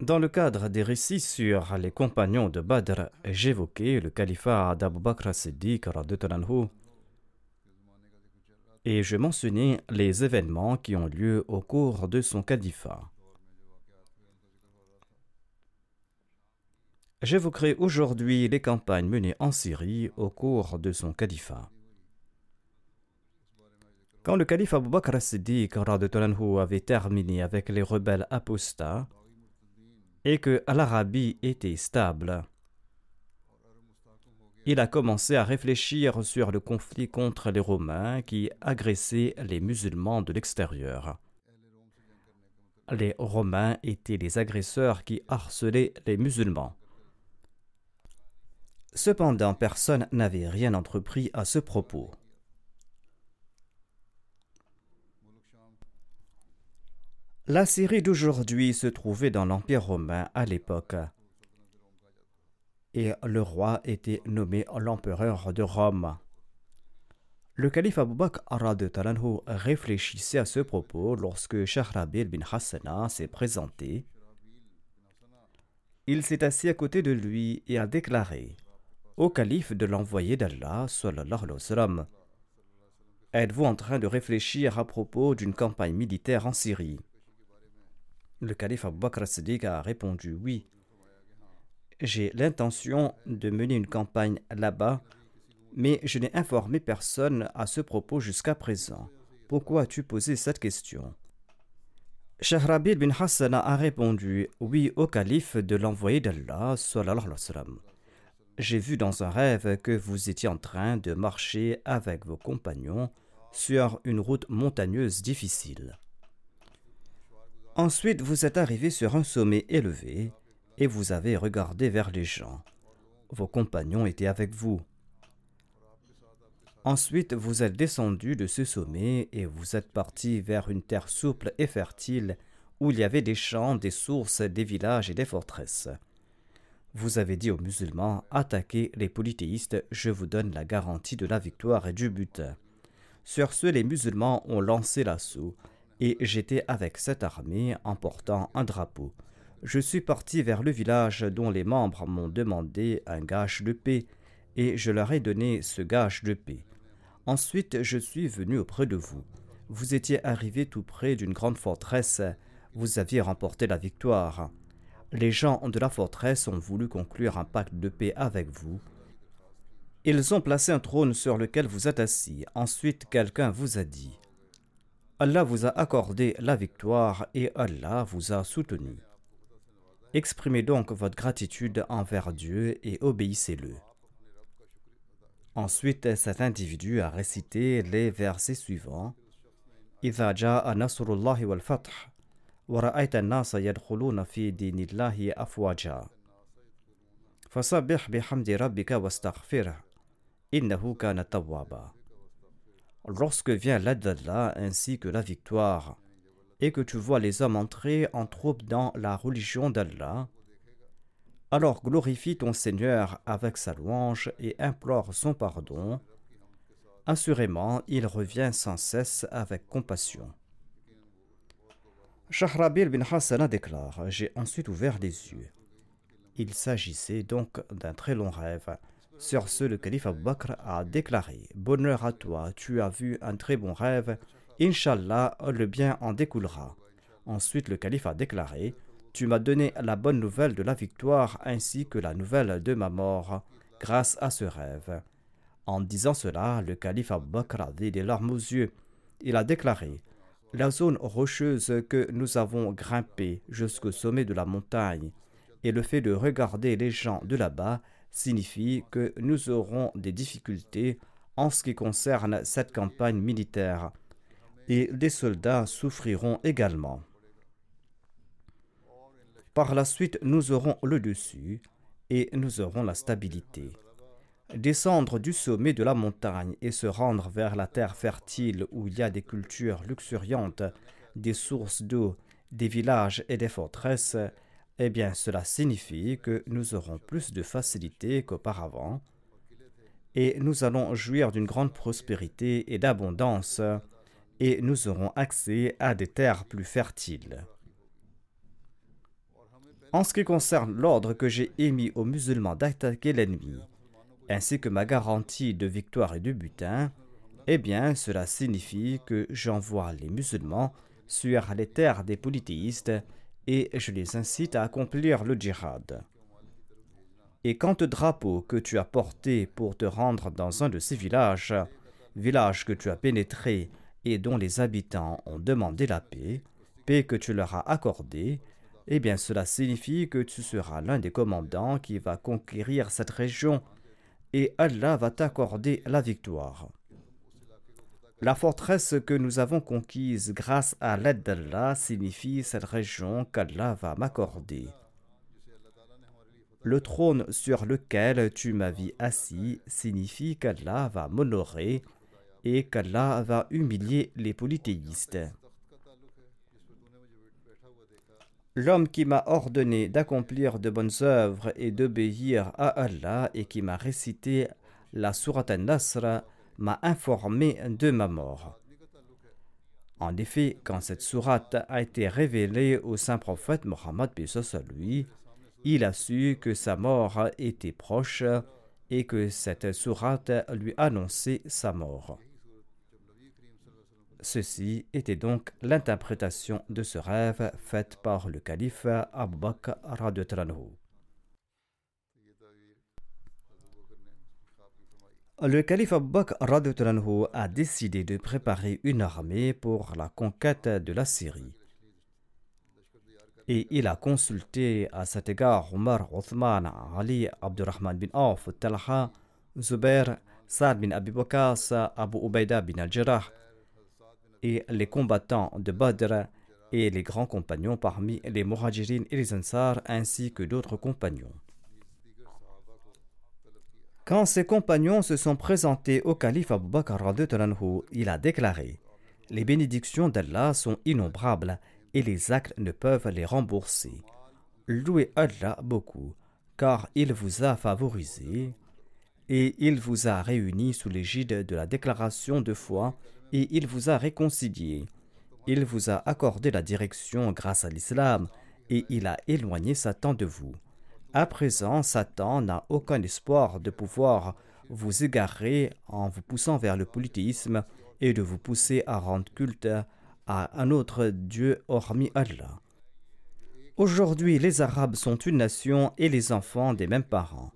Dans le cadre des récits sur les compagnons de Badr, j'évoquais le califat d'Abu Bakr Siddiq et je mentionnais les événements qui ont lieu au cours de son califat. J'évoquerai aujourd'hui les campagnes menées en Syrie au cours de son califat. Quand le calife Abu Bakr Siddiq avait terminé avec les rebelles apostats, et que l'Arabie était stable. Il a commencé à réfléchir sur le conflit contre les Romains qui agressaient les musulmans de l'extérieur. Les Romains étaient les agresseurs qui harcelaient les musulmans. Cependant, personne n'avait rien entrepris à ce propos. La Syrie d'aujourd'hui se trouvait dans l'Empire romain à l'époque, et le roi était nommé l'empereur de Rome. Le calife Abu Bakr anhu réfléchissait à ce propos lorsque Shahrabil bin Hassana s'est présenté. Il s'est assis à côté de lui et a déclaré au calife de l'envoyé d'Allah, sallallahu alayhi wa sallam, Êtes-vous en train de réfléchir à propos d'une campagne militaire en Syrie? Le calife Abu Bakr Siddiq a répondu oui. J'ai l'intention de mener une campagne là-bas, mais je n'ai informé personne à ce propos jusqu'à présent. Pourquoi as-tu posé cette question? Shahrabil bin Hassan a répondu oui au calife de l'envoyé d'Allah. J'ai vu dans un rêve que vous étiez en train de marcher avec vos compagnons sur une route montagneuse difficile. Ensuite, vous êtes arrivé sur un sommet élevé et vous avez regardé vers les gens. Vos compagnons étaient avec vous. Ensuite, vous êtes descendu de ce sommet et vous êtes parti vers une terre souple et fertile où il y avait des champs, des sources, des villages et des forteresses. Vous avez dit aux musulmans Attaquez les polythéistes, je vous donne la garantie de la victoire et du but. Sur ce, les musulmans ont lancé l'assaut et j'étais avec cette armée en portant un drapeau. Je suis parti vers le village dont les membres m'ont demandé un gage de paix, et je leur ai donné ce gage de paix. Ensuite, je suis venu auprès de vous. Vous étiez arrivé tout près d'une grande forteresse, vous aviez remporté la victoire. Les gens de la forteresse ont voulu conclure un pacte de paix avec vous. Ils ont placé un trône sur lequel vous êtes assis. Ensuite, quelqu'un vous a dit Allah vous a accordé la victoire et Allah vous a soutenu. Exprimez donc votre gratitude envers Dieu et obéissez-le. Ensuite, cet individu a récité les versets suivants. Lorsque vient l'aide d'Allah ainsi que la victoire, et que tu vois les hommes entrer en troupe dans la religion d'Allah, alors glorifie ton Seigneur avec sa louange et implore son pardon. Assurément, il revient sans cesse avec compassion. Shahrabil bin Hassana déclare J'ai ensuite ouvert les yeux. Il s'agissait donc d'un très long rêve. Sur ce, le calife Abu Bakr a déclaré Bonheur à toi, tu as vu un très bon rêve. Inch'Allah, le bien en découlera. Ensuite, le calife a déclaré Tu m'as donné la bonne nouvelle de la victoire ainsi que la nouvelle de ma mort grâce à ce rêve. En disant cela, le calife Abu Bakr a des larmes aux yeux. Il a déclaré La zone rocheuse que nous avons grimpée jusqu'au sommet de la montagne et le fait de regarder les gens de là-bas signifie que nous aurons des difficultés en ce qui concerne cette campagne militaire et des soldats souffriront également. Par la suite, nous aurons le dessus et nous aurons la stabilité. Descendre du sommet de la montagne et se rendre vers la terre fertile où il y a des cultures luxuriantes, des sources d'eau, des villages et des forteresses, eh bien cela signifie que nous aurons plus de facilité qu'auparavant et nous allons jouir d'une grande prospérité et d'abondance et nous aurons accès à des terres plus fertiles. En ce qui concerne l'ordre que j'ai émis aux musulmans d'attaquer l'ennemi, ainsi que ma garantie de victoire et de butin, eh bien cela signifie que j'envoie les musulmans sur les terres des polythéistes et je les incite à accomplir le djihad. Et quant au drapeau que tu as porté pour te rendre dans un de ces villages, village que tu as pénétré et dont les habitants ont demandé la paix, paix que tu leur as accordée, eh bien cela signifie que tu seras l'un des commandants qui va conquérir cette région et Allah va t'accorder la victoire. La forteresse que nous avons conquise grâce à l'aide d'Allah signifie cette région qu'Allah va m'accorder. Le trône sur lequel tu m'as vu assis signifie qu'Allah va m'honorer et qu'Allah va humilier les polythéistes. L'homme qui m'a ordonné d'accomplir de bonnes œuvres et d'obéir à Allah et qui m'a récité la Sourate al-Nasr m'a informé de ma mort. En effet, quand cette sourate a été révélée au saint prophète Mohammed lui, il a su que sa mort était proche et que cette sourate lui annonçait sa mort. Ceci était donc l'interprétation de ce rêve faite par le calife Abu Bakr Le calife Abu Bakr a décidé de préparer une armée pour la conquête de la Syrie. Et il a consulté à cet égard Omar, Othman, Ali, Abdurrahman bin Auf, Talha, Zubair, Saad bin Abi Bakas, Abu Ubaida bin al-Jarrah et les combattants de Badr et les grands compagnons parmi les Muhajirin et les Ansar ainsi que d'autres compagnons. Quand ses compagnons se sont présentés au calife Abu Bakr, il a déclaré Les bénédictions d'Allah sont innombrables et les actes ne peuvent les rembourser. Louez Allah beaucoup, car il vous a favorisé et il vous a réunis sous l'égide de la déclaration de foi et il vous a réconcilié. Il vous a accordé la direction grâce à l'islam et il a éloigné Satan de vous. À présent, Satan n'a aucun espoir de pouvoir vous égarer en vous poussant vers le polythéisme et de vous pousser à rendre culte à un autre Dieu hormis Allah. Aujourd'hui, les Arabes sont une nation et les enfants des mêmes parents.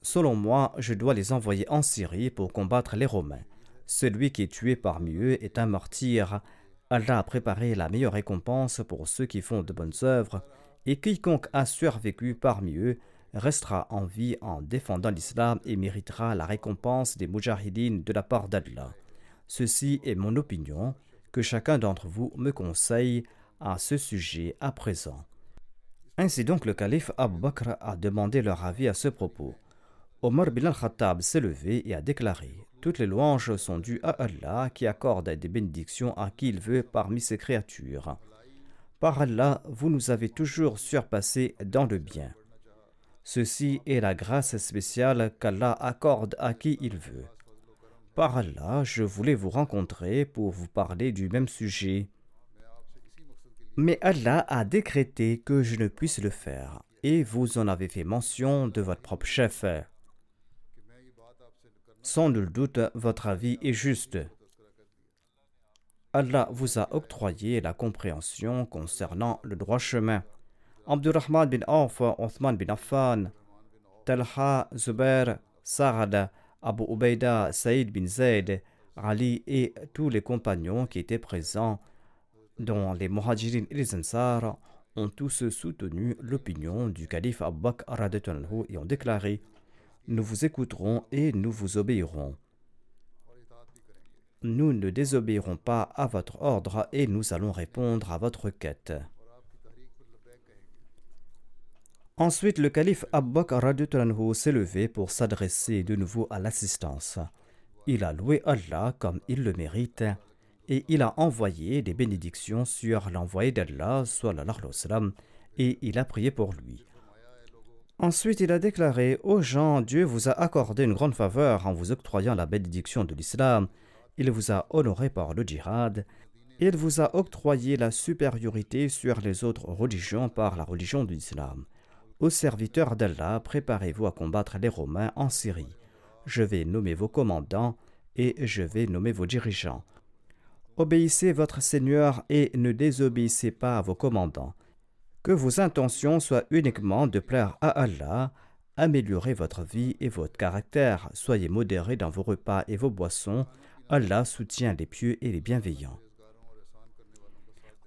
Selon moi, je dois les envoyer en Syrie pour combattre les Romains. Celui qui est tué parmi eux est un martyr. Allah a préparé la meilleure récompense pour ceux qui font de bonnes œuvres et quiconque a survécu parmi eux restera en vie en défendant l'islam et méritera la récompense des mujahidines de la part d'Allah. Ceci est mon opinion, que chacun d'entre vous me conseille à ce sujet à présent. Ainsi donc le calife Abu Bakr a demandé leur avis à ce propos. Omar bin al-Khattab s'est levé et a déclaré Toutes les louanges sont dues à Allah qui accorde des bénédictions à qui il veut parmi ses créatures. Par Allah, vous nous avez toujours surpassés dans le bien. Ceci est la grâce spéciale qu'Allah accorde à qui il veut. Par Allah, je voulais vous rencontrer pour vous parler du même sujet. Mais Allah a décrété que je ne puisse le faire, et vous en avez fait mention de votre propre chef. Sans nul doute, votre avis est juste. Allah vous a octroyé la compréhension concernant le droit chemin. Abdurrahman bin Auf, Othman bin Affan, Talha, Zubair, Sa'ad, Abu Ubaida, Saïd bin Zayd, Ali et tous les compagnons qui étaient présents, dont les Muhajirin et les Ansar, ont tous soutenu l'opinion du calife Abu Bakr et ont déclaré Nous vous écouterons et nous vous obéirons nous ne désobéirons pas à votre ordre et nous allons répondre à votre quête. Ensuite, le calife Abbaq s'est levé pour s'adresser de nouveau à l'assistance. Il a loué Allah comme il le mérite et il a envoyé des bénédictions sur l'envoyé d'Allah, et il a prié pour lui. Ensuite, il a déclaré aux gens Dieu vous a accordé une grande faveur en vous octroyant la bénédiction de l'islam il vous a honoré par le djihad. Il vous a octroyé la supériorité sur les autres religions par la religion de l'islam. Aux serviteurs d'Allah, préparez-vous à combattre les Romains en Syrie. Je vais nommer vos commandants et je vais nommer vos dirigeants. Obéissez votre Seigneur et ne désobéissez pas à vos commandants. Que vos intentions soient uniquement de plaire à Allah, améliorez votre vie et votre caractère, soyez modérés dans vos repas et vos boissons, Allah soutient les pieux et les bienveillants.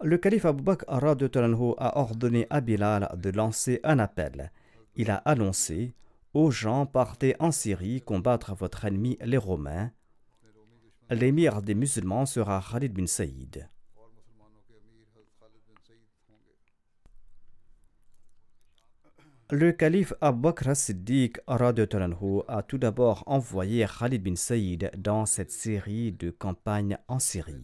Le calife Abu Bakr a ordonné à Bilal de lancer un appel. Il a annoncé Aux gens, partez en Syrie combattre votre ennemi, les Romains. L'émir des musulmans sera Khalid bin Saïd. Le calife Abu Bakr Siddiq a tout d'abord envoyé Khalid bin Saïd dans cette série de campagnes en Syrie.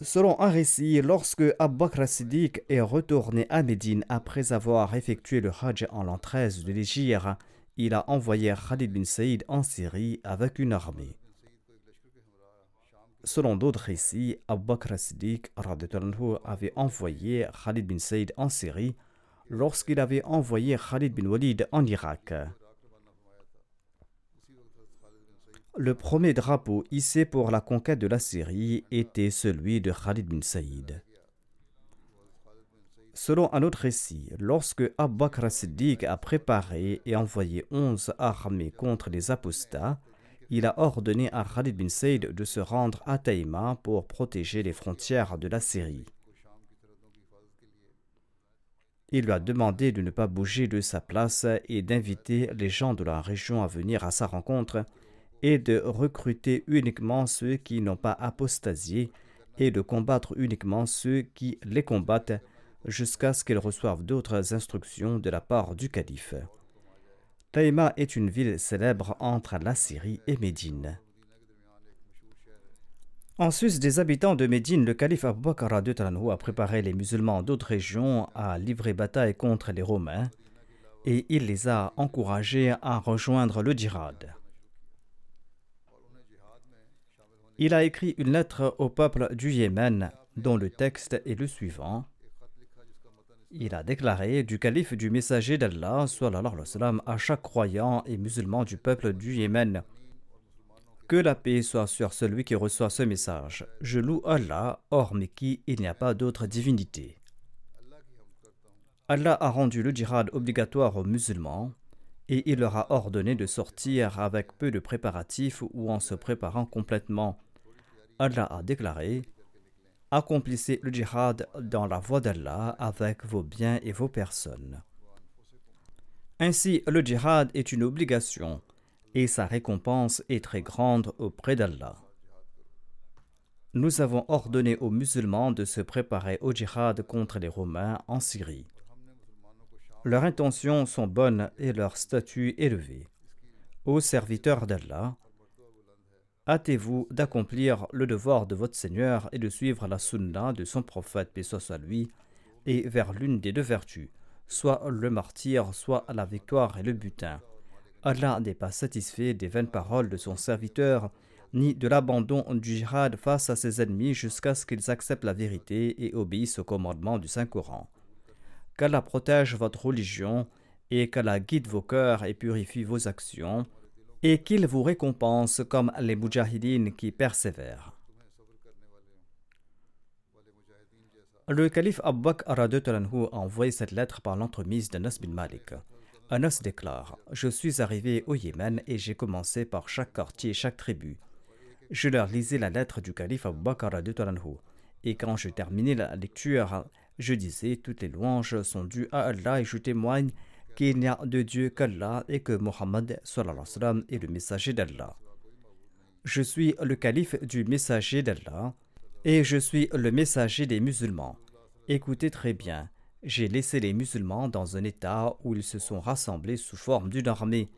Selon un récit, lorsque Abu Bakr Siddiq est retourné à Médine après avoir effectué le Hajj en l'an 13 de l'Égypte, il a envoyé Khalid bin Saïd en Syrie avec une armée. Selon d'autres récits, Abu Bakr Siddiq avait envoyé Khalid bin Saïd en Syrie lorsqu'il avait envoyé Khalid bin Walid en Irak. Le premier drapeau hissé pour la conquête de la Syrie était celui de Khalid bin Saïd. Selon un autre récit, lorsque Abu Bakr a préparé et envoyé onze armées contre les apostats, il a ordonné à Khalid bin Saïd de se rendre à Taïma pour protéger les frontières de la Syrie. Il lui a demandé de ne pas bouger de sa place et d'inviter les gens de la région à venir à sa rencontre et de recruter uniquement ceux qui n'ont pas apostasié et de combattre uniquement ceux qui les combattent jusqu'à ce qu'ils reçoivent d'autres instructions de la part du calife. Taïma est une ville célèbre entre la Syrie et Médine. En sus des habitants de Médine, le calife Abu Bakr a préparé les musulmans d'autres régions à livrer bataille contre les Romains et il les a encouragés à rejoindre le djihad. Il a écrit une lettre au peuple du Yémen dont le texte est le suivant. Il a déclaré du calife du messager d'Allah à chaque croyant et musulman du peuple du Yémen que la paix soit sur celui qui reçoit ce message. Je loue Allah, hormis qui il n'y a pas d'autre divinité. Allah a rendu le djihad obligatoire aux musulmans et il leur a ordonné de sortir avec peu de préparatifs ou en se préparant complètement. Allah a déclaré Accomplissez le djihad dans la voie d'Allah avec vos biens et vos personnes. Ainsi, le djihad est une obligation et sa récompense est très grande auprès d'Allah. Nous avons ordonné aux musulmans de se préparer au djihad contre les Romains en Syrie. Leurs intentions sont bonnes et leur statut élevé. Ô serviteurs d'Allah, hâtez-vous d'accomplir le devoir de votre Seigneur et de suivre la sunna de son prophète, paix soit lui, et vers l'une des deux vertus, soit le martyr, soit la victoire et le butin Allah n'est pas satisfait des vaines paroles de son serviteur, ni de l'abandon du jihad face à ses ennemis jusqu'à ce qu'ils acceptent la vérité et obéissent au commandement du Saint-Coran. Qu'Allah protège votre religion et qu'Allah guide vos cœurs et purifie vos actions, et qu'il vous récompense comme les mujahidines qui persévèrent. Le calife Abbaq a envoyé cette lettre par l'entremise d'Anas bin Malik. Anas déclare Je suis arrivé au Yémen et j'ai commencé par chaque quartier et chaque tribu. Je leur lisais la lettre du calife Abu Bakr et quand je terminais la lecture, je disais Toutes les louanges sont dues à Allah et je témoigne qu'il n'y a de Dieu qu'Allah et que Mohammed est le messager d'Allah. Je suis le calife du messager d'Allah et je suis le messager des musulmans. Écoutez très bien, j'ai laissé les musulmans dans un état où ils se sont rassemblés sous forme d'une armée.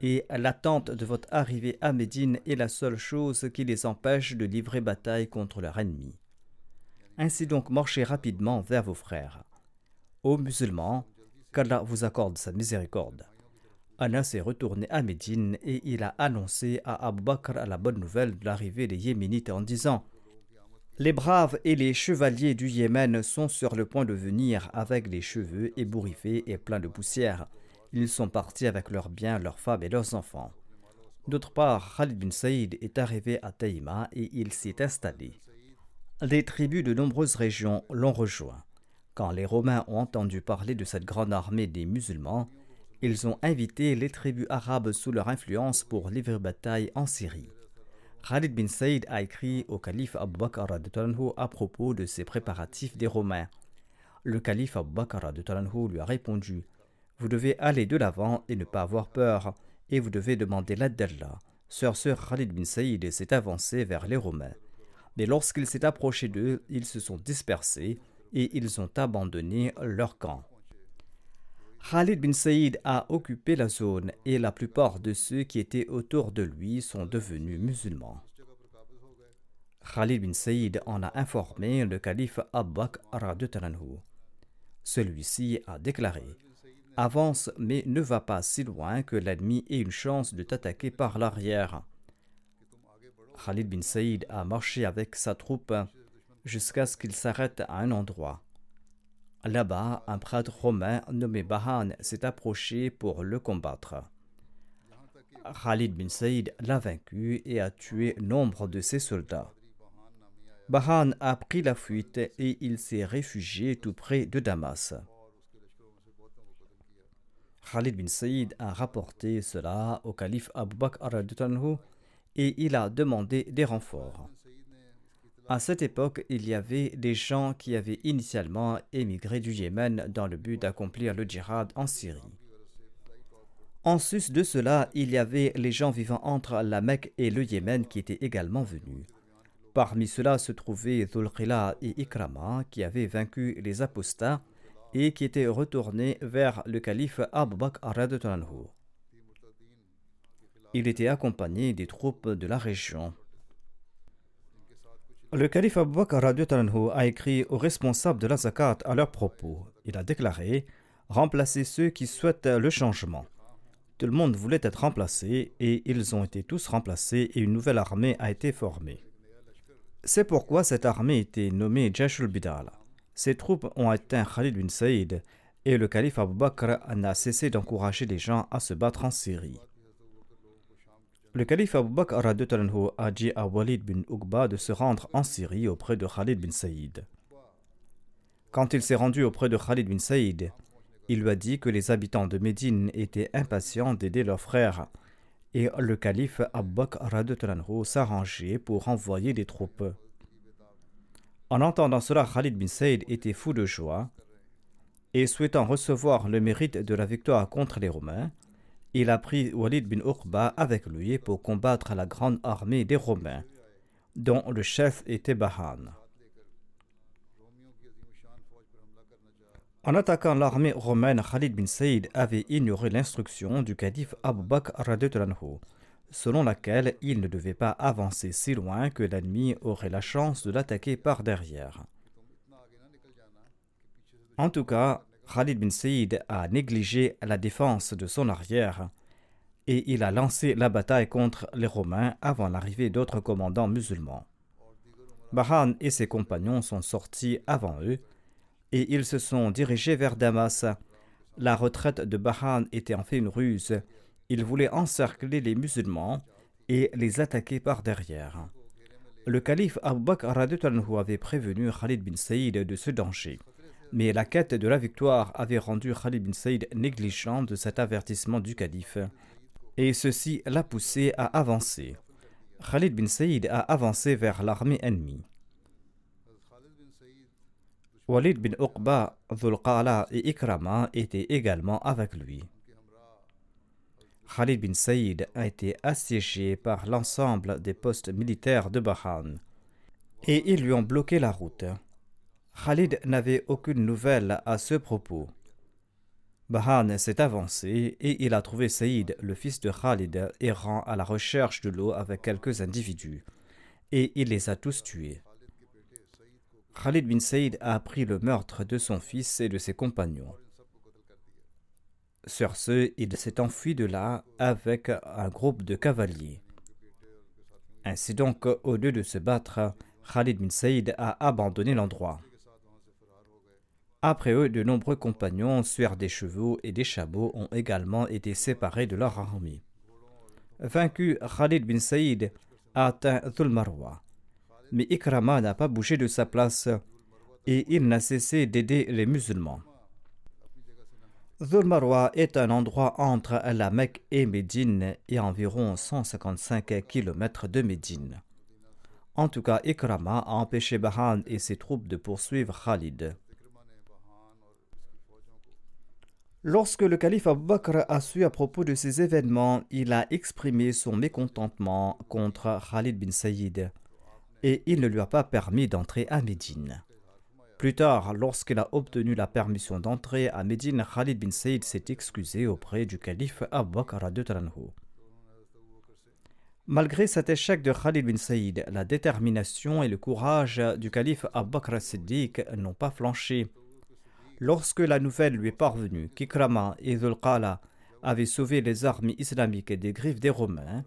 Et l'attente de votre arrivée à Médine est la seule chose qui les empêche de livrer bataille contre leur ennemi. Ainsi donc marchez rapidement vers vos frères. Ô musulmans, qu'Allah vous accorde sa miséricorde. Anas est retourné à Médine et il a annoncé à Abu Bakr la bonne nouvelle de l'arrivée des Yéménites en disant les braves et les chevaliers du Yémen sont sur le point de venir avec les cheveux ébouriffés et pleins de poussière. Ils sont partis avec leurs biens, leurs femmes et leurs enfants. D'autre part, Khalid bin Saïd est arrivé à Taïma et il s'y installé. Les tribus de nombreuses régions l'ont rejoint. Quand les Romains ont entendu parler de cette grande armée des musulmans, ils ont invité les tribus arabes sous leur influence pour livrer bataille en Syrie. Khalid bin Saïd a écrit au calife Abu Bakr à propos de ses préparatifs des Romains. Le calife Abu Bakr lui a répondu Vous devez aller de l'avant et ne pas avoir peur, et vous devez demander l'aide d'Allah. Sœur, sœur Khalid bin Saïd s'est avancé vers les Romains. Mais lorsqu'il s'est approché d'eux, ils se sont dispersés et ils ont abandonné leur camp. Khalid bin Saïd a occupé la zone et la plupart de ceux qui étaient autour de lui sont devenus musulmans. Khalid bin Saïd en a informé le calife Abbaq Talanhu. Celui-ci a déclaré Avance, mais ne va pas si loin que l'ennemi ait une chance de t'attaquer par l'arrière. Khalid bin Saïd a marché avec sa troupe jusqu'à ce qu'il s'arrête à un endroit. Là-bas, un prêtre romain nommé Bahan s'est approché pour le combattre. Khalid bin Saïd l'a vaincu et a tué nombre de ses soldats. Bahan a pris la fuite et il s'est réfugié tout près de Damas. Khalid bin Saïd a rapporté cela au calife Abu Bakr et il a demandé des renforts. À cette époque, il y avait des gens qui avaient initialement émigré du Yémen dans le but d'accomplir le djihad en Syrie. En sus de cela, il y avait les gens vivant entre la Mecque et le Yémen qui étaient également venus. Parmi ceux-là se trouvaient Dhul-Qila et Ikrama qui avaient vaincu les apostats et qui étaient retournés vers le calife Abu Bakr Il était accompagné des troupes de la région. Le calife Abu Bakr a écrit aux responsables de la zakat à leur propos. Il a déclaré Remplacez ceux qui souhaitent le changement. Tout le monde voulait être remplacé et ils ont été tous remplacés et une nouvelle armée a été formée. C'est pourquoi cette armée était nommée Jashul Bidal. Ces troupes ont atteint Khalid bin Saïd et le calife Abu Bakr n'a cessé d'encourager les gens à se battre en Syrie. Le calife Abu Bakr a dit à Walid bin Uqba de se rendre en Syrie auprès de Khalid bin Saïd. Quand il s'est rendu auprès de Khalid bin Saïd, il lui a dit que les habitants de Médine étaient impatients d'aider leurs frères et le calife Abu Bakr s'arrangeait pour envoyer des troupes. En entendant cela, Khalid bin Saïd était fou de joie et souhaitant recevoir le mérite de la victoire contre les Romains, il a pris Walid bin Uqba avec lui pour combattre la grande armée des Romains, dont le chef était Bahan. En attaquant l'armée romaine, Khalid bin Saïd avait ignoré l'instruction du calife Abu Bakr selon laquelle il ne devait pas avancer si loin que l'ennemi aurait la chance de l'attaquer par derrière. En tout cas, Khalid bin Saïd a négligé la défense de son arrière et il a lancé la bataille contre les Romains avant l'arrivée d'autres commandants musulmans. Bahan et ses compagnons sont sortis avant eux et ils se sont dirigés vers Damas. La retraite de Bahan était en fait une ruse. Il voulait encercler les musulmans et les attaquer par derrière. Le calife Abu Bakr avait prévenu Khalid bin Saïd de ce danger. Mais la quête de la victoire avait rendu Khalid bin Saïd négligent de cet avertissement du calife, et ceci l'a poussé à avancer. Khalid bin Saïd a avancé vers l'armée ennemie. Walid bin Uqba, Dhul et Ikrama étaient également avec lui. Khalid bin Saïd a été assiégé par l'ensemble des postes militaires de Bahan et ils lui ont bloqué la route. Khalid n'avait aucune nouvelle à ce propos. Bahan s'est avancé et il a trouvé Saïd, le fils de Khalid, errant à la recherche de l'eau avec quelques individus, et il les a tous tués. Khalid bin Saïd a appris le meurtre de son fils et de ses compagnons. Sur ce, il s'est enfui de là avec un groupe de cavaliers. Ainsi donc, au lieu de se battre, Khalid bin Saïd a abandonné l'endroit. Après eux, de nombreux compagnons, sueurs des chevaux et des chameaux, ont également été séparés de leur armée. Vaincu, Khalid bin Saïd a atteint Dhul-Marwa. Mais Ikrama n'a pas bougé de sa place et il n'a cessé d'aider les musulmans. Dhul-Marwa est un endroit entre la Mecque et Médine et environ 155 km de Médine. En tout cas, Ikrama a empêché Bahan et ses troupes de poursuivre Khalid. Lorsque le calife Abu Bakr a su à propos de ces événements, il a exprimé son mécontentement contre Khalid bin Saïd et il ne lui a pas permis d'entrer à Médine. Plus tard, lorsqu'il a obtenu la permission d'entrer à Médine, Khalid bin Saïd s'est excusé auprès du calife Abu Bakr Malgré cet échec de Khalid bin Saïd, la détermination et le courage du calife Abu Bakr Siddiq n'ont pas flanché. Lorsque la nouvelle lui est parvenue qu'Ikrama et Zulqala avaient sauvé les armées islamiques des griffes des Romains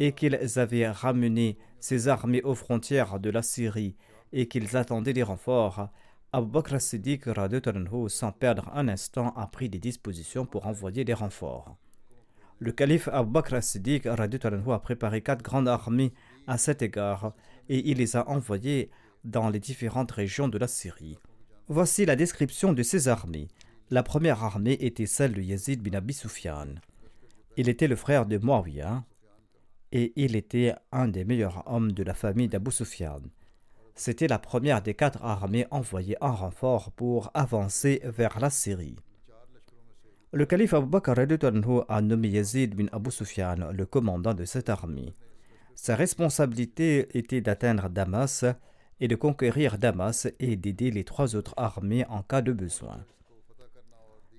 et qu'ils avaient ramené ces armées aux frontières de la Syrie et qu'ils attendaient des renforts, Abu Bakr Siddiq sans perdre un instant a pris des dispositions pour envoyer des renforts. Le calife Abu Bakr Siddiq a préparé quatre grandes armées à cet égard et il les a envoyées dans les différentes régions de la Syrie. Voici la description de ces armées. La première armée était celle de Yazid bin Abi. Il était le frère de Muawiyah et il était un des meilleurs hommes de la famille d'Abu Sufyan. C'était la première des quatre armées envoyées en renfort pour avancer vers la Syrie. Le calife Abu Bakr a nommé Yazid bin Abu le commandant de cette armée. Sa responsabilité était d'atteindre Damas et de conquérir Damas et d'aider les trois autres armées en cas de besoin.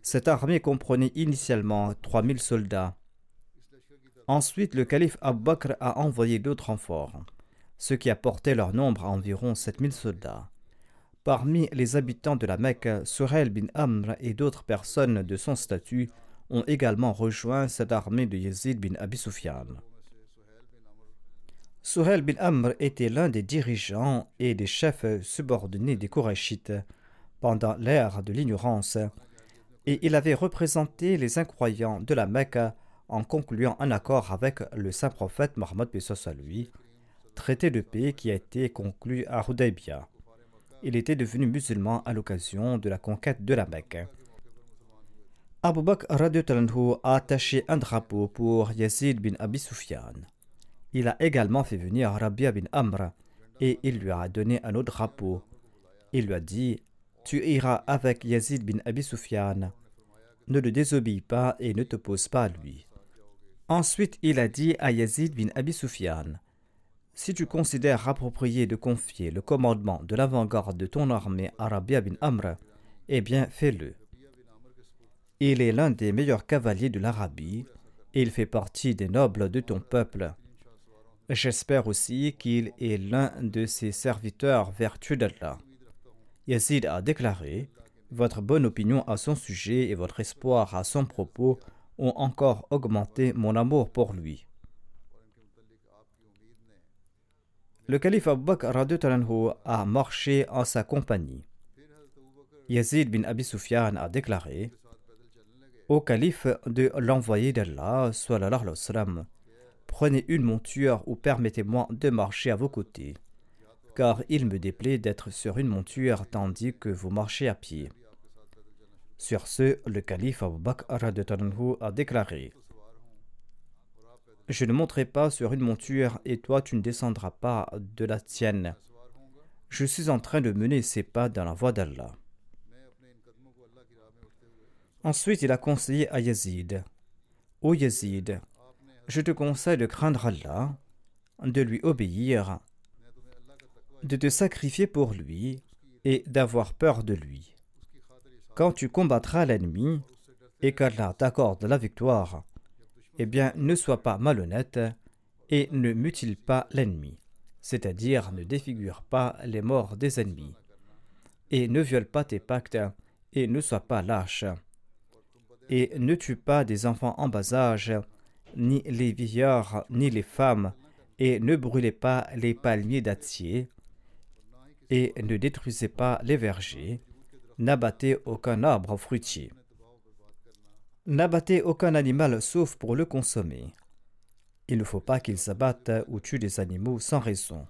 Cette armée comprenait initialement 3000 soldats. Ensuite, le calife Abu Bakr a envoyé d'autres renforts, ce qui a porté leur nombre à environ 7000 soldats. Parmi les habitants de la Mecque, Surel bin Amr et d'autres personnes de son statut ont également rejoint cette armée de Yazid bin Abi. Souhel bin Amr était l'un des dirigeants et des chefs subordonnés des Korachites pendant l'ère de l'ignorance, et il avait représenté les incroyants de la Mecque en concluant un accord avec le saint prophète Mohammed lui, traité de paix qui a été conclu à Hudaybiyah. Il était devenu musulman à l'occasion de la conquête de la Mecque. Abu Bakr a attaché un drapeau pour Yazid bin Abi Sufyan. Il a également fait venir Rabia bin Amr et il lui a donné un autre drapeau. Il lui a dit Tu iras avec Yazid bin Abi Sufyan. Ne le désobéis pas et ne te pose pas à lui. Ensuite, il a dit à Yazid bin Abi Sufyan Si tu considères approprié de confier le commandement de l'avant-garde de ton armée à Rabia bin Amr, eh bien fais-le. Il est l'un des meilleurs cavaliers de l'Arabie et il fait partie des nobles de ton peuple. J'espère aussi qu'il est l'un de ses serviteurs vertueux d'Allah. Yazid a déclaré Votre bonne opinion à son sujet et votre espoir à son propos ont encore augmenté mon amour pour lui. Le calife Abu Bakr a marché en sa compagnie. Yazid bin Abi Sufyan a déclaré Au calife de l'envoyé d'Allah, prenez une monture ou permettez-moi de marcher à vos côtés, car il me déplaît d'être sur une monture tandis que vous marchez à pied. Sur ce, le calife Abu Bakr a déclaré Je ne monterai pas sur une monture et toi tu ne descendras pas de la tienne. Je suis en train de mener ces pas dans la voie d'Allah. Ensuite, il a conseillé à Yazid Ô Yazid, je te conseille de craindre Allah, de lui obéir, de te sacrifier pour lui et d'avoir peur de lui. Quand tu combattras l'ennemi et qu'Allah t'accorde la victoire, eh bien ne sois pas malhonnête et ne mutile pas l'ennemi, c'est-à-dire ne défigure pas les morts des ennemis, et ne viole pas tes pactes et ne sois pas lâche et ne tue pas des enfants en bas âge, ni les vieillards, ni les femmes, et ne brûlez pas les palmiers dattiers, et ne détruisez pas les vergers, n'abattez aucun arbre fruitier. N'abattez aucun animal sauf pour le consommer. Il ne faut pas qu'ils s'abattent ou tuent des animaux sans raison.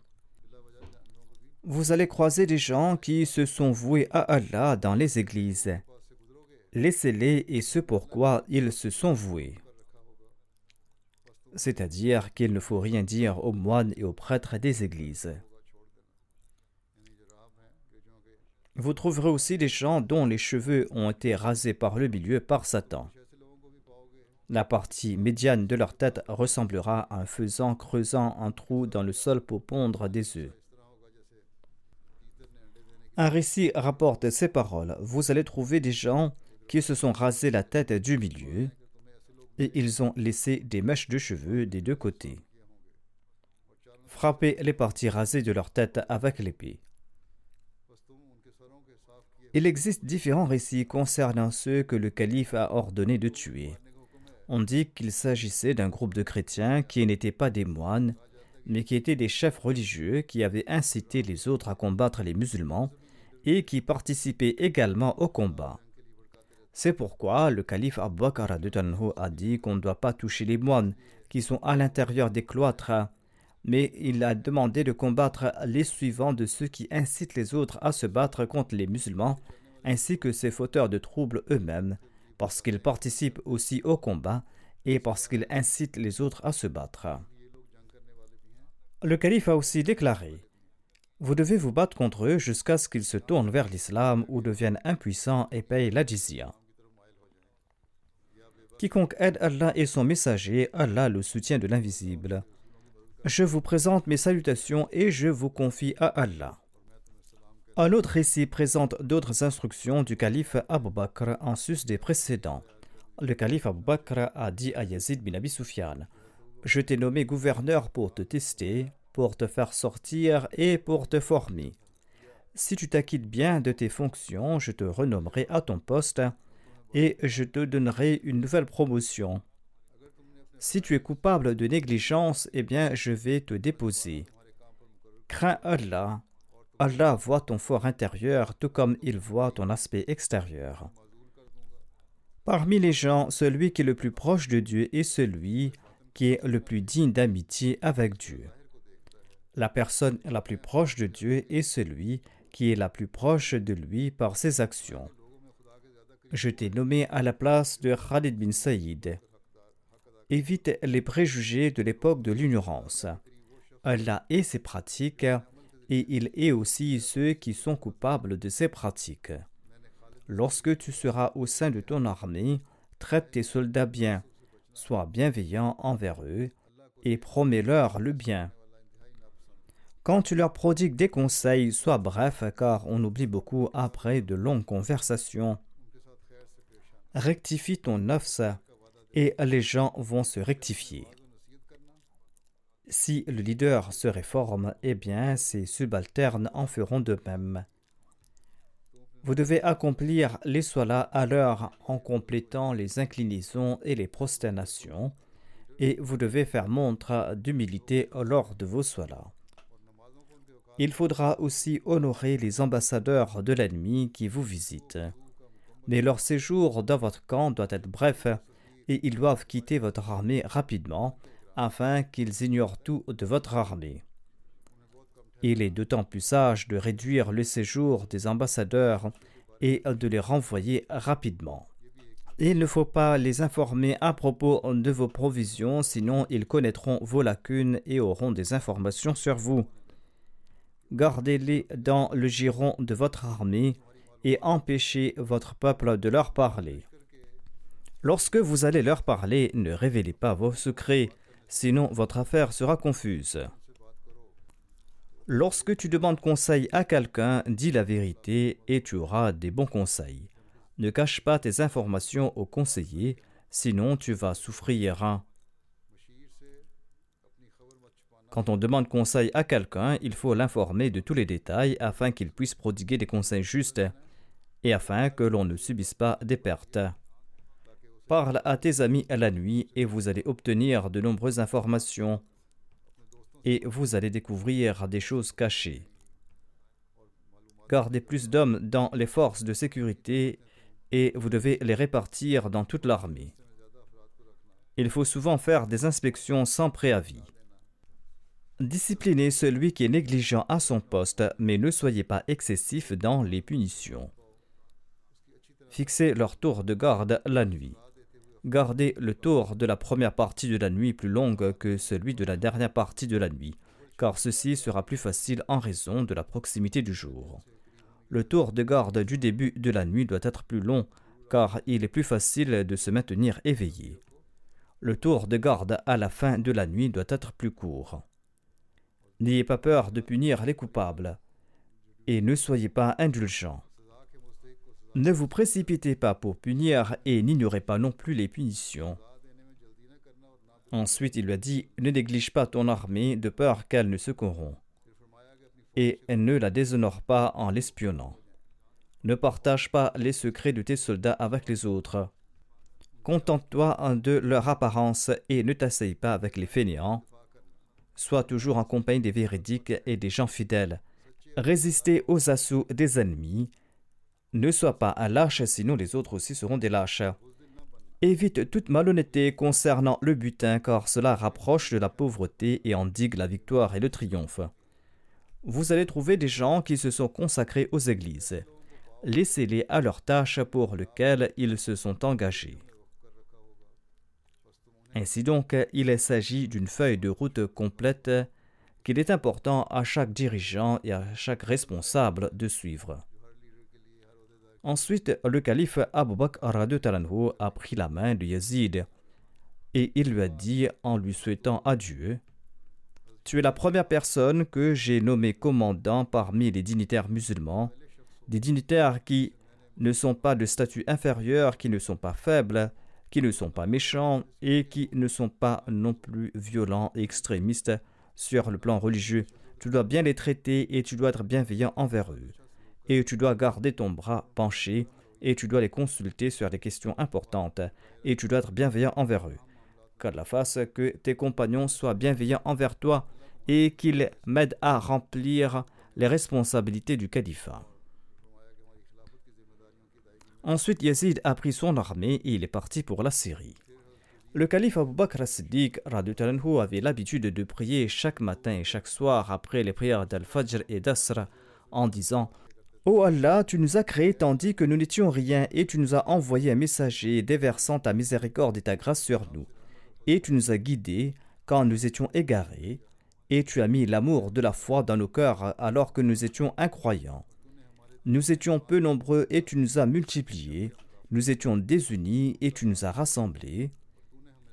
Vous allez croiser des gens qui se sont voués à Allah dans les églises laissez-les et ce pourquoi ils se sont voués. C'est-à-dire qu'il ne faut rien dire aux moines et aux prêtres des églises. Vous trouverez aussi des gens dont les cheveux ont été rasés par le milieu par Satan. La partie médiane de leur tête ressemblera à un faisan creusant un trou dans le sol pour pondre des œufs. Un récit rapporte ces paroles. Vous allez trouver des gens qui se sont rasés la tête du milieu et ils ont laissé des mèches de cheveux des deux côtés. Frappez les parties rasées de leur tête avec l'épée. Il existe différents récits concernant ceux que le calife a ordonné de tuer. On dit qu'il s'agissait d'un groupe de chrétiens qui n'étaient pas des moines, mais qui étaient des chefs religieux qui avaient incité les autres à combattre les musulmans et qui participaient également au combat. C'est pourquoi le calife Abu Bakr a dit qu'on ne doit pas toucher les moines qui sont à l'intérieur des cloîtres, mais il a demandé de combattre les suivants de ceux qui incitent les autres à se battre contre les musulmans, ainsi que ces fauteurs de troubles eux-mêmes, parce qu'ils participent aussi au combat et parce qu'ils incitent les autres à se battre. Le calife a aussi déclaré Vous devez vous battre contre eux jusqu'à ce qu'ils se tournent vers l'islam ou deviennent impuissants et payent la jizya. Quiconque aide Allah et son messager, Allah le soutient de l'invisible. Je vous présente mes salutations et je vous confie à Allah. Un autre récit présente d'autres instructions du calife Abu Bakr en sus des précédents. Le calife Abu Bakr a dit à Yazid bin Abi Sufyan Je t'ai nommé gouverneur pour te tester, pour te faire sortir et pour te former. Si tu t'acquittes bien de tes fonctions, je te renommerai à ton poste et je te donnerai une nouvelle promotion. Si tu es coupable de négligence, eh bien je vais te déposer. Crains Allah. Allah voit ton fort intérieur tout comme il voit ton aspect extérieur. Parmi les gens, celui qui est le plus proche de Dieu est celui qui est le plus digne d'amitié avec Dieu. La personne la plus proche de Dieu est celui qui est la plus proche de lui par ses actions je t'ai nommé à la place de Khalid bin Saïd. Évite les préjugés de l'époque de l'ignorance. Allah est ses pratiques et il est aussi ceux qui sont coupables de ces pratiques. Lorsque tu seras au sein de ton armée, traite tes soldats bien, sois bienveillant envers eux et promets-leur le bien. Quand tu leur prodigues des conseils, sois bref car on oublie beaucoup après de longues conversations rectifie ton nafs et les gens vont se rectifier. Si le leader se réforme, eh bien ses subalternes en feront de même. Vous devez accomplir les solas à l'heure en complétant les inclinaisons et les prosternations, et vous devez faire montre d'humilité lors de vos solas. Il faudra aussi honorer les ambassadeurs de l'ennemi qui vous visitent. Mais leur séjour dans votre camp doit être bref et ils doivent quitter votre armée rapidement afin qu'ils ignorent tout de votre armée. Il est d'autant plus sage de réduire le séjour des ambassadeurs et de les renvoyer rapidement. Il ne faut pas les informer à propos de vos provisions, sinon ils connaîtront vos lacunes et auront des informations sur vous. Gardez-les dans le giron de votre armée et empêchez votre peuple de leur parler. Lorsque vous allez leur parler, ne révélez pas vos secrets, sinon votre affaire sera confuse. Lorsque tu demandes conseil à quelqu'un, dis la vérité et tu auras des bons conseils. Ne cache pas tes informations au conseiller, sinon tu vas souffrir. Quand on demande conseil à quelqu'un, il faut l'informer de tous les détails afin qu'il puisse prodiguer des conseils justes et afin que l'on ne subisse pas des pertes. Parle à tes amis à la nuit et vous allez obtenir de nombreuses informations et vous allez découvrir des choses cachées. Gardez plus d'hommes dans les forces de sécurité et vous devez les répartir dans toute l'armée. Il faut souvent faire des inspections sans préavis. Disciplinez celui qui est négligent à son poste, mais ne soyez pas excessif dans les punitions. Fixez leur tour de garde la nuit. Gardez le tour de la première partie de la nuit plus longue que celui de la dernière partie de la nuit, car ceci sera plus facile en raison de la proximité du jour. Le tour de garde du début de la nuit doit être plus long, car il est plus facile de se maintenir éveillé. Le tour de garde à la fin de la nuit doit être plus court. N'ayez pas peur de punir les coupables, et ne soyez pas indulgents. Ne vous précipitez pas pour punir et n'ignorez pas non plus les punitions. Ensuite, il lui a dit Ne néglige pas ton armée de peur qu'elle ne se corrompt, et ne la déshonore pas en l'espionnant. Ne partage pas les secrets de tes soldats avec les autres. Contente-toi de leur apparence et ne t'asseye pas avec les fainéants. Sois toujours en compagnie des véridiques et des gens fidèles. Résistez aux assauts des ennemis ne sois pas un lâche, sinon les autres aussi seront des lâches. Évite toute malhonnêteté concernant le butin, car cela rapproche de la pauvreté et endigue la victoire et le triomphe. Vous allez trouver des gens qui se sont consacrés aux églises. Laissez-les à leur tâche pour lesquelles ils se sont engagés. Ainsi donc, il s'agit d'une feuille de route complète qu'il est important à chaque dirigeant et à chaque responsable de suivre. Ensuite, le calife Abu Bakr a pris la main de Yazid et il lui a dit en lui souhaitant adieu Tu es la première personne que j'ai nommée commandant parmi les dignitaires musulmans, des dignitaires qui ne sont pas de statut inférieur, qui ne sont pas faibles, qui ne sont pas méchants et qui ne sont pas non plus violents et extrémistes sur le plan religieux. Tu dois bien les traiter et tu dois être bienveillant envers eux et tu dois garder ton bras penché et tu dois les consulter sur des questions importantes et tu dois être bienveillant envers eux. la fasse que tes compagnons soient bienveillants envers toi et qu'ils m'aident à remplir les responsabilités du califat. Ensuite, Yazid a pris son armée et il est parti pour la Syrie. Le calife Abu Bakr siddiq avait l'habitude de prier chaque matin et chaque soir après les prières d'Al-Fajr et d'Asr en disant Ô oh Allah, tu nous as créés tandis que nous n'étions rien, et tu nous as envoyé un messager déversant ta miséricorde et ta grâce sur nous. Et tu nous as guidés quand nous étions égarés, et tu as mis l'amour de la foi dans nos cœurs alors que nous étions incroyants. Nous étions peu nombreux et tu nous as multipliés, nous étions désunis et tu nous as rassemblés,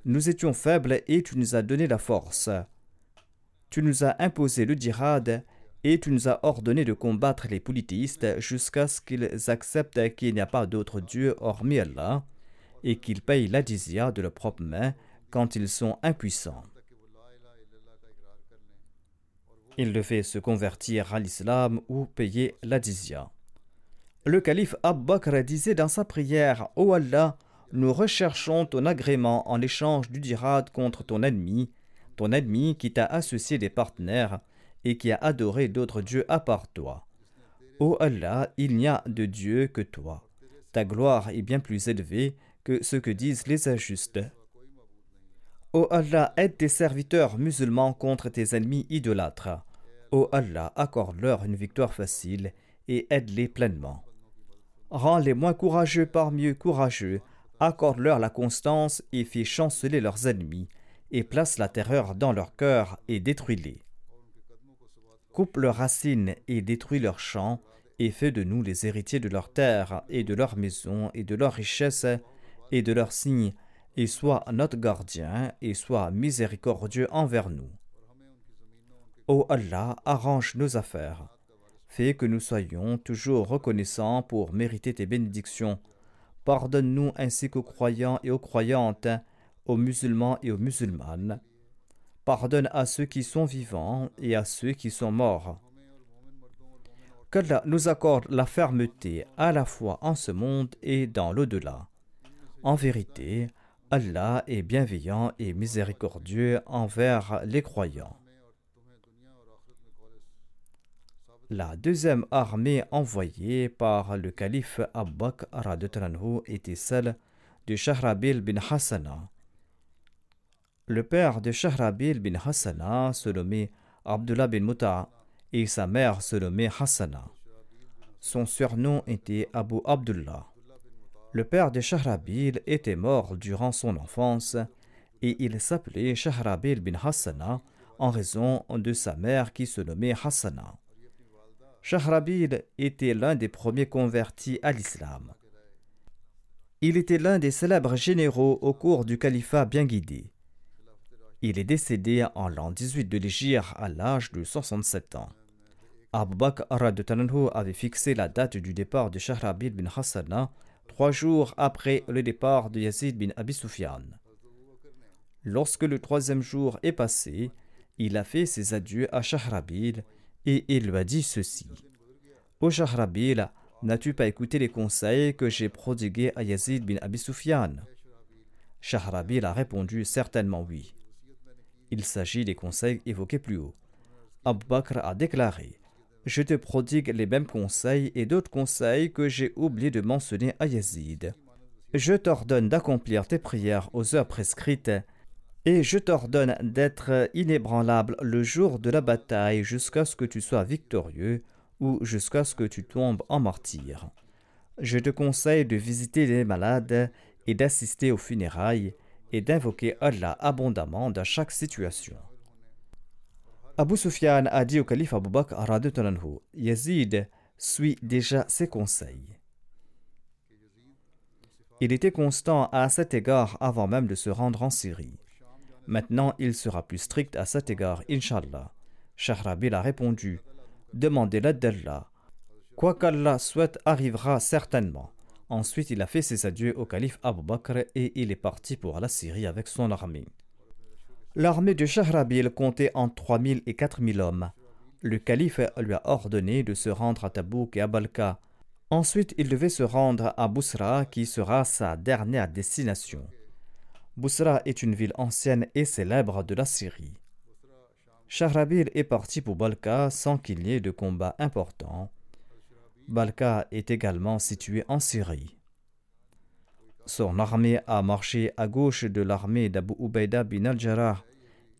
nous étions faibles et tu nous as donné la force. Tu nous as imposé le djihad et tu nous as ordonné de combattre les polythéistes jusqu'à ce qu'ils acceptent qu'il n'y a pas d'autre Dieu hormis Allah et qu'ils payent la de leur propre main quand ils sont impuissants. Ils devaient se convertir à l'islam ou payer la Le calife Abbakr disait dans sa prière Ô Allah, nous recherchons ton agrément en échange du dirad contre ton ennemi, ton ennemi qui t'a associé des partenaires et qui a adoré d'autres dieux à part toi. Ô Allah, il n'y a de Dieu que toi. Ta gloire est bien plus élevée que ce que disent les injustes. Ô Allah, aide tes serviteurs musulmans contre tes ennemis idolâtres. Ô Allah, accorde-leur une victoire facile et aide-les pleinement. Rends les moins courageux parmi eux courageux, accorde-leur la constance et fais chanceler leurs ennemis, et place la terreur dans leur cœur et détruis-les. Coupe leurs racines et détruis leurs champs, et fais de nous les héritiers de leurs terres et de leurs maisons et de leurs richesses et de leurs signes, et sois notre gardien et sois miséricordieux envers nous. Ô Allah, arrange nos affaires. Fais que nous soyons toujours reconnaissants pour mériter tes bénédictions. Pardonne-nous ainsi qu'aux croyants et aux croyantes, aux musulmans et aux musulmanes. Pardonne à ceux qui sont vivants et à ceux qui sont morts. Qu'Allah nous accorde la fermeté à la fois en ce monde et dans l'au-delà. En vérité, Allah est bienveillant et miséricordieux envers les croyants. La deuxième armée envoyée par le calife Abbaq était celle de Shahrabil bin Hassana. Le père de Shahrabil bin Hassana se nommait Abdullah bin Muta et sa mère se nommait Hassana. Son surnom était Abu Abdullah. Le père de Shahrabil était mort durant son enfance et il s'appelait Shahrabil bin Hassana en raison de sa mère qui se nommait Hassana. Shahrabil était l'un des premiers convertis à l'islam. Il était l'un des célèbres généraux au cours du califat bien guidé. Il est décédé en l'an 18 de l'Égypte à l'âge de 67 ans. Abu Bakr avait fixé la date du départ de Shahrabil bin Hassana trois jours après le départ de Yazid bin Abi Sufyan. Lorsque le troisième jour est passé, il a fait ses adieux à Shahrabil et il lui a dit ceci Ô Shahrabil, n'as-tu pas écouté les conseils que j'ai prodigués à Yazid bin Abi Sufyan? Shahrabil a répondu Certainement oui. Il s'agit des conseils évoqués plus haut. Abu Bakr a déclaré Je te prodigue les mêmes conseils et d'autres conseils que j'ai oublié de mentionner à Yazid. Je t'ordonne d'accomplir tes prières aux heures prescrites et je t'ordonne d'être inébranlable le jour de la bataille jusqu'à ce que tu sois victorieux ou jusqu'à ce que tu tombes en martyr. Je te conseille de visiter les malades et d'assister aux funérailles et d'invoquer Allah abondamment dans chaque situation. Abu Sufyan a dit au calife Abu Bakr Yazid suit déjà ses conseils. Il était constant à cet égard avant même de se rendre en Syrie. Maintenant, il sera plus strict à cet égard, Inch'Allah. Shahrabil a répondu Demandez l'aide d'Allah. Quoi qu'Allah souhaite arrivera certainement. Ensuite, il a fait ses adieux au calife Abu Bakr et il est parti pour la Syrie avec son armée. L'armée de Shahrabil comptait entre 3000 et 4000 hommes. Le calife lui a ordonné de se rendre à Tabouk et à Balka. Ensuite, il devait se rendre à Bousra, qui sera sa dernière destination. Bousra est une ville ancienne et célèbre de la Syrie. Shahrabil est parti pour Balka sans qu'il y ait de combat important. Balka est également situé en Syrie. Son armée a marché à gauche de l'armée d'Abu Ubaida bin al-Jarrah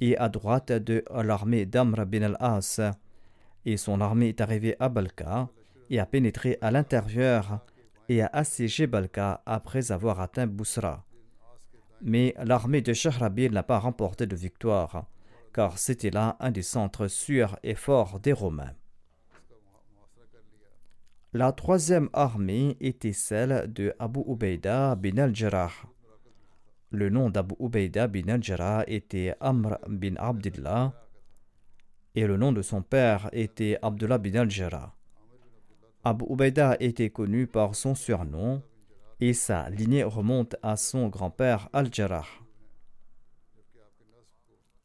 et à droite de l'armée d'Amr bin al-As, et son armée est arrivée à Balka et a pénétré à l'intérieur et a assiégé Balka après avoir atteint Bousra. Mais l'armée de Shahrabil n'a pas remporté de victoire, car c'était là un des centres sûrs et forts des Romains. La troisième armée était celle de Abu Ubaida bin al-Jarrah. Le nom d'Abu Ubaida bin al-Jarrah était Amr bin Abdullah et le nom de son père était Abdullah bin al-Jarrah. Abu Ubaida était connu par son surnom et sa lignée remonte à son grand-père Al-Jarrah.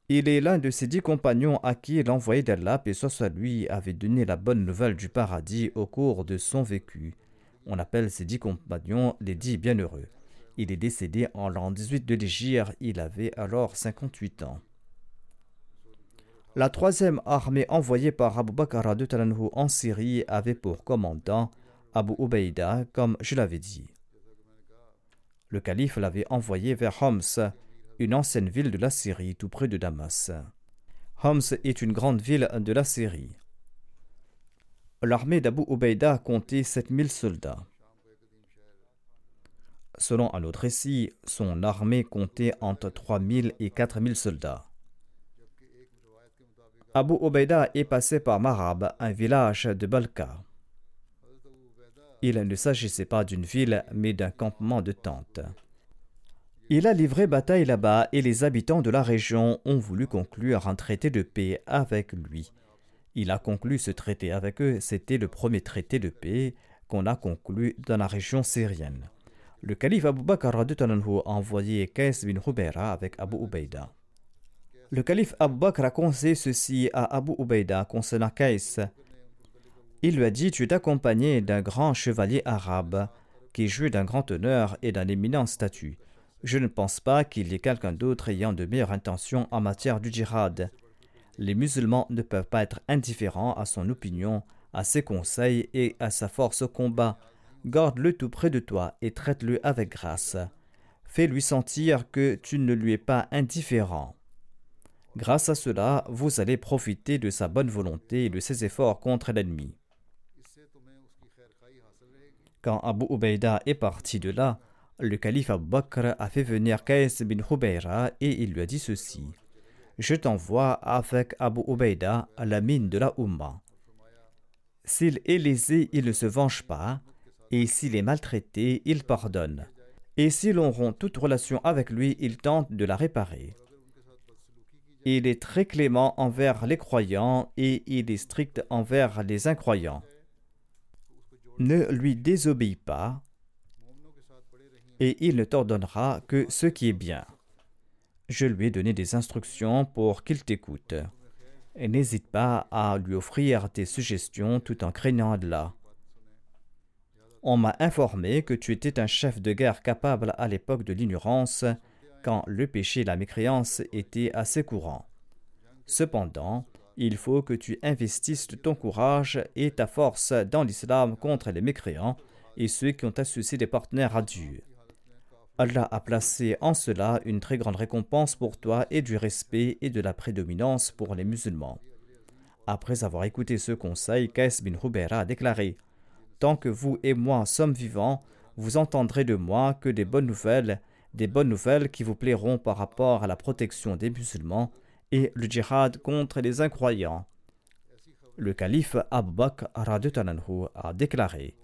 Il est l'un de ces dix compagnons à qui l'envoyé d'Allah, et soit lui, avait donné la bonne nouvelle du paradis au cours de son vécu, On appelle ces dix compagnons les dix bienheureux. Il est décédé en l'an 18 de l'Égypte, il avait alors 58 ans. La troisième armée envoyée par Abu Bakr en Syrie avait pour commandant Abu Ubaïda, comme je l'avais dit. Le calife l'avait envoyé vers Homs, une ancienne ville de la Syrie tout près de Damas. Homs est une grande ville de la Syrie. L'armée d'Abu Ubaïda comptait 7000 soldats. Selon un autre récit, son armée comptait entre 3000 et 4000 soldats. Abu Ubaïda est passé par Marab, un village de Balka. Il ne s'agissait pas d'une ville, mais d'un campement de tentes. Il a livré bataille là-bas et les habitants de la région ont voulu conclure un traité de paix avec lui. Il a conclu ce traité avec eux, c'était le premier traité de paix qu'on a conclu dans la région syrienne. Le calife Abu Bakr a envoyé Qais bin Hubayra avec Abu Ubaida. Le calife Abu Bakr a conseillé ceci à Abu Ubaida concernant Qais. Il lui a dit Tu es accompagné d'un grand chevalier arabe qui jouit d'un grand honneur et d'un éminent statut. Je ne pense pas qu'il y ait quelqu'un d'autre ayant de meilleures intentions en matière du djihad. Les musulmans ne peuvent pas être indifférents à son opinion, à ses conseils et à sa force au combat. Garde-le tout près de toi et traite-le avec grâce. Fais-lui sentir que tu ne lui es pas indifférent. Grâce à cela, vous allez profiter de sa bonne volonté et de ses efforts contre l'ennemi. Quand Abu Ubaida est parti de là, le calife Abu Bakr a fait venir Qais bin Hubayra et il lui a dit ceci Je t'envoie avec Abu Ubaida à la mine de la Ummah. S'il est lésé, il ne se venge pas, et s'il est maltraité, il pardonne. Et si l'on rompt toute relation avec lui, il tente de la réparer. Il est très clément envers les croyants et il est strict envers les incroyants ne lui désobéis pas, et il ne t'ordonnera que ce qui est bien. Je lui ai donné des instructions pour qu'il t'écoute. Et n'hésite pas à lui offrir tes suggestions tout en craignant Allah. On m'a informé que tu étais un chef de guerre capable à l'époque de l'ignorance, quand le péché et la mécréance étaient assez courants. Cependant, il faut que tu investisses ton courage et ta force dans l'islam contre les mécréants et ceux qui ont associé des partenaires à Dieu. Allah a placé en cela une très grande récompense pour toi et du respect et de la prédominance pour les musulmans. Après avoir écouté ce conseil, Qais bin Hubayra a déclaré Tant que vous et moi sommes vivants, vous entendrez de moi que des bonnes nouvelles, des bonnes nouvelles qui vous plairont par rapport à la protection des musulmans et le djihad contre les incroyants. Le calife Abu Bakr a déclaré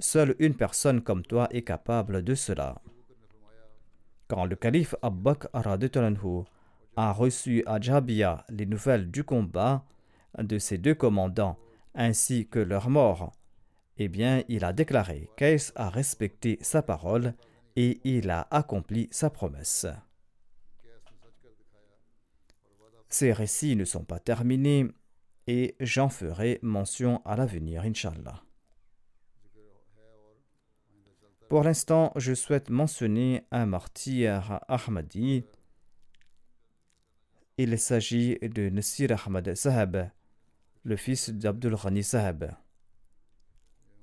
Seule une personne comme toi est capable de cela. Quand le calife Abu Bakr a reçu à Jabia les nouvelles du combat de ses deux commandants ainsi que leur mort, eh bien, il a déclaré qu'Aïs a respecté sa parole et il a accompli sa promesse. Ces récits ne sont pas terminés et j'en ferai mention à l'avenir, Inch'Allah. Pour l'instant, je souhaite mentionner un martyr Ahmadi. Il s'agit de Nasir Ahmad Sahab, le fils d'Abdul Ghani Sahab.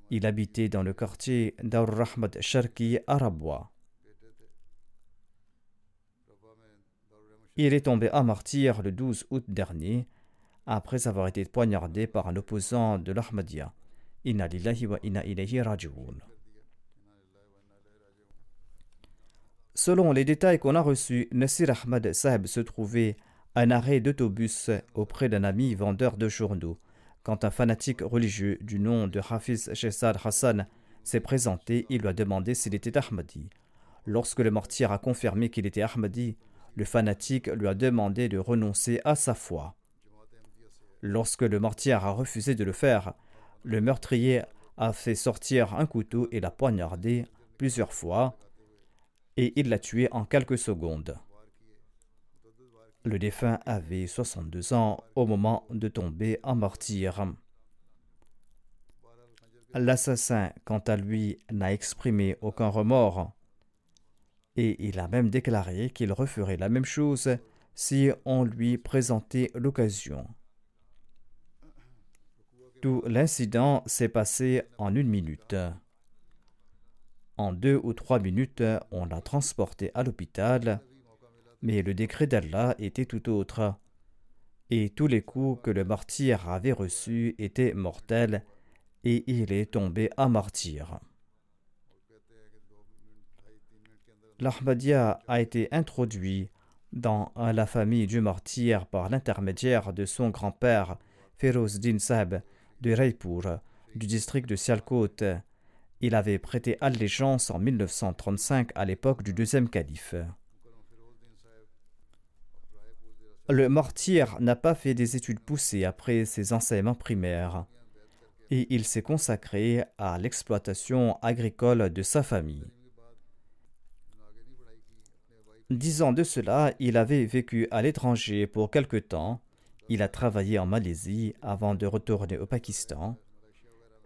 Il habitait dans le quartier d'Ar Rahmad Sharki à Il est tombé à martyr le 12 août dernier, après avoir été poignardé par un opposant de l'Ahmadiyya. Inna lillahi wa inna. Selon les détails qu'on a reçus, Nasir Ahmad Sahib se trouvait à un arrêt d'autobus auprès d'un ami vendeur de journaux, quand un fanatique religieux du nom de Hafiz Shesad Hassan s'est présenté, il lui a demandé s'il était Ahmadi. Lorsque le martyr a confirmé qu'il était Ahmadi, le fanatique lui a demandé de renoncer à sa foi. Lorsque le martyr a refusé de le faire, le meurtrier a fait sortir un couteau et l'a poignardé plusieurs fois, et il l'a tué en quelques secondes. Le défunt avait 62 ans au moment de tomber en martyr. L'assassin, quant à lui, n'a exprimé aucun remords et il a même déclaré qu'il referait la même chose si on lui présentait l'occasion. Tout l'incident s'est passé en une minute. En deux ou trois minutes, on l'a transporté à l'hôpital, mais le décret d'Allah était tout autre, et tous les coups que le martyr avait reçus étaient mortels et il est tombé à martyr. L'Ahmadiyya a été introduit dans la famille du martyr par l'intermédiaire de son grand-père Feroz Din Sahib de Raipur, du district de Sialkot. Il avait prêté allégeance en 1935 à l'époque du deuxième calife. Le martyr n'a pas fait des études poussées après ses enseignements primaires et il s'est consacré à l'exploitation agricole de sa famille. Dix ans de cela, il avait vécu à l'étranger pour quelque temps. Il a travaillé en Malaisie avant de retourner au Pakistan.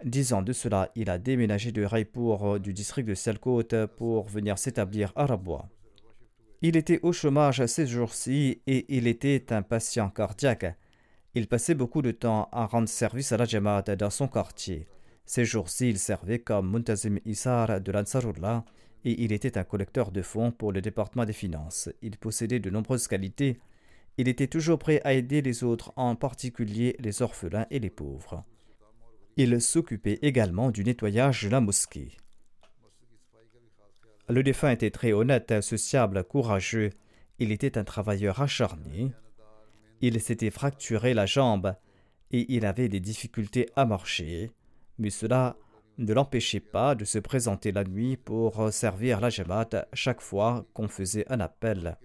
Dix ans de cela, il a déménagé de Raipur du district de Sialkot pour venir s'établir à Rabwa. Il était au chômage ces jours-ci et il était un patient cardiaque. Il passait beaucoup de temps à rendre service à la Jamaat dans son quartier. Ces jours-ci, il servait comme Muntazim Isar de l'Ansarullah et il était un collecteur de fonds pour le département des finances. Il possédait de nombreuses qualités. Il était toujours prêt à aider les autres, en particulier les orphelins et les pauvres. Il s'occupait également du nettoyage de la mosquée. Le défunt était très honnête, sociable, courageux. Il était un travailleur acharné. Il s'était fracturé la jambe et il avait des difficultés à marcher, mais cela ne l'empêchait pas de se présenter la nuit pour servir la Jamaat chaque fois qu'on faisait un appel.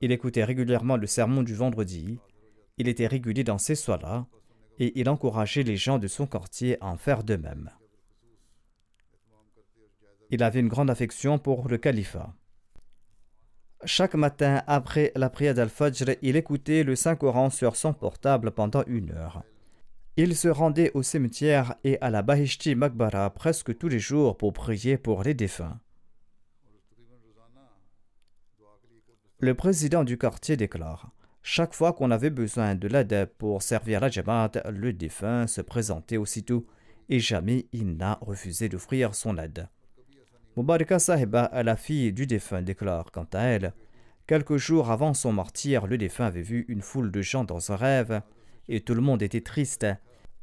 Il écoutait régulièrement le sermon du vendredi, il était régulier dans ces soirs-là, et il encourageait les gens de son quartier à en faire de même. Il avait une grande affection pour le califat. Chaque matin, après la prière d'Al-Fajr, il écoutait le Saint-Coran sur son portable pendant une heure. Il se rendait au cimetière et à la Bahishti Makbara presque tous les jours pour prier pour les défunts. Le président du quartier déclare Chaque fois qu'on avait besoin de l'aide pour servir la Jamaat, le défunt se présentait aussitôt et jamais il n'a refusé d'offrir son aide. Mubaraka Sahiba, la fille du défunt, déclare quant à elle Quelques jours avant son martyr, le défunt avait vu une foule de gens dans un rêve et tout le monde était triste.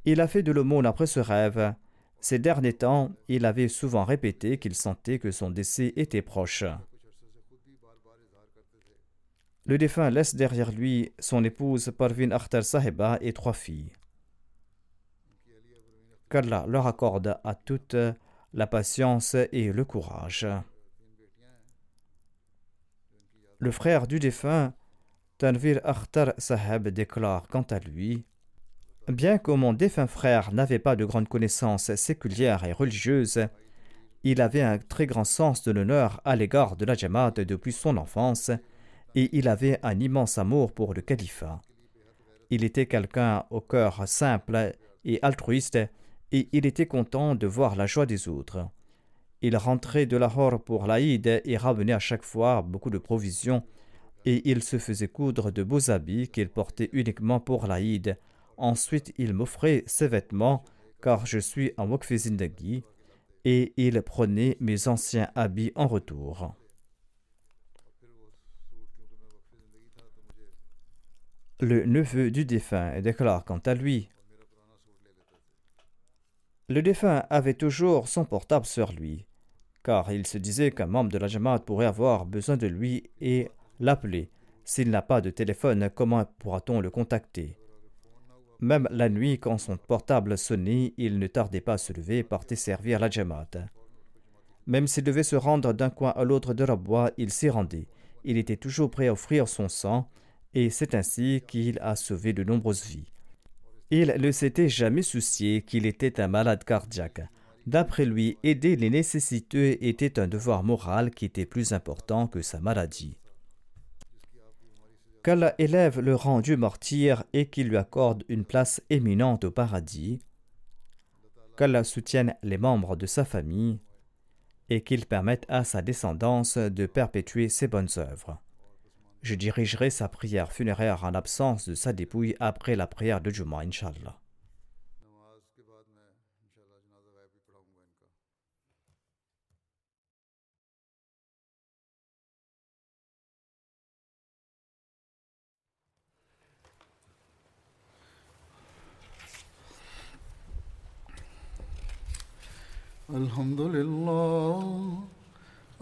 Il a fait de l'aumône après ce rêve. Ces derniers temps, il avait souvent répété qu'il sentait que son décès était proche. Le défunt laisse derrière lui son épouse Parvin Akhtar Sahiba et trois filles. Qu'Allah leur accorde à toutes la patience et le courage. Le frère du défunt, Tanvir Akhtar Sahib, déclare quant à lui Bien que mon défunt frère n'avait pas de grandes connaissances séculières et religieuses, il avait un très grand sens de l'honneur à l'égard de la Jamaat depuis son enfance et il avait un immense amour pour le califat. Il était quelqu'un au cœur simple et altruiste et il était content de voir la joie des autres. Il rentrait de Lahore pour l'Aïd et ramenait à chaque fois beaucoup de provisions et il se faisait coudre de beaux habits qu'il portait uniquement pour l'Aïd Ensuite, il m'offrait ses vêtements, car je suis un Wokfizindagi, et il prenait mes anciens habits en retour. Le neveu du défunt déclare quant à lui Le défunt avait toujours son portable sur lui, car il se disait qu'un membre de la Jamaat pourrait avoir besoin de lui et l'appeler. S'il n'a pas de téléphone, comment pourra-t-on le contacter? Même la nuit, quand son portable sonnait, il ne tardait pas à se lever et partait servir la Jamaat. Même s'il devait se rendre d'un coin à l'autre de Rabwa, il s'y rendait. Il était toujours prêt à offrir son sang, et c'est ainsi qu'il a sauvé de nombreuses vies. Il ne s'était jamais soucié qu'il était un malade cardiaque. D'après lui, aider les nécessiteux était un devoir moral qui était plus important que sa maladie qu'Allah élève le rang du martyr et qu'il lui accorde une place éminente au paradis? qu'Allah soutienne les membres de sa famille et qu'il permette à sa descendance de perpétuer ses bonnes œuvres? Je dirigerai sa prière funéraire en l'absence de sa dépouille après la prière de Juma, Inch'Allah.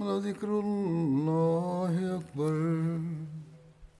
ولذكر الله أكبر.